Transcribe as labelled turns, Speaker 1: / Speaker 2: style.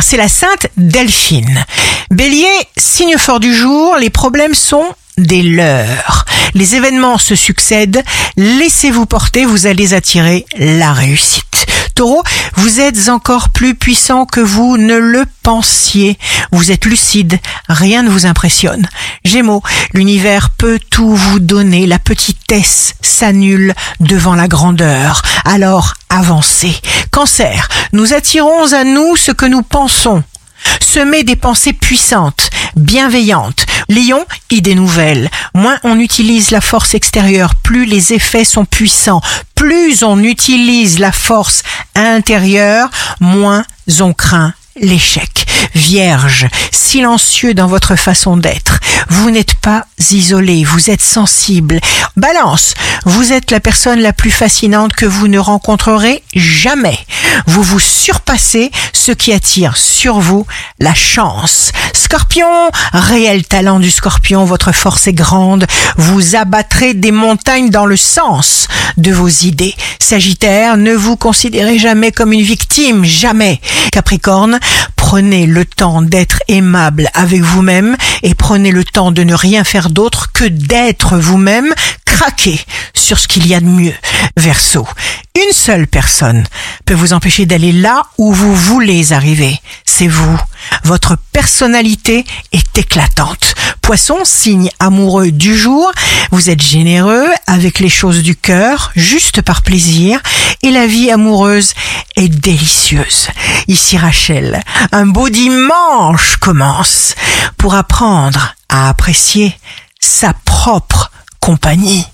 Speaker 1: c'est la sainte Delphine. Bélier, signe fort du jour, les problèmes sont des leurs. Les événements se succèdent, laissez-vous porter, vous allez attirer la réussite. Taureau, vous êtes encore plus puissant que vous ne le pensiez. Vous êtes lucide, rien ne vous impressionne. Gémeaux, l'univers peut tout vous donner, la petitesse s'annule devant la grandeur. Alors avancez. Cancer, nous attirons à nous ce que nous pensons. Semez des pensées puissantes, bienveillantes. Lion, idée nouvelle. Moins on utilise la force extérieure, plus les effets sont puissants. Plus on utilise la force intérieure, moins on craint l'échec. Vierge, silencieux dans votre façon d'être. Vous n'êtes pas isolé, vous êtes sensible. Balance, vous êtes la personne la plus fascinante que vous ne rencontrerez jamais. Vous vous surpassez, ce qui attire sur vous la chance. Scorpion, réel talent du scorpion, votre force est grande. Vous abattrez des montagnes dans le sens de vos idées. Sagittaire, ne vous considérez jamais comme une victime, jamais. Capricorne, prenez le temps d'être aimable avec vous-même et prenez le temps de ne rien faire d'autre que d'être vous-même, craquez sur ce qu'il y a de mieux. Verseau, une seule personne peut vous empêcher d'aller là où vous voulez arriver. C'est vous. Votre personnalité est éclatante. Poisson, signe amoureux du jour, vous êtes généreux avec les choses du cœur, juste par plaisir, et la vie amoureuse est délicieuse. Ici Rachel, un beau dimanche commence pour apprendre à apprécier sa propre compagnie.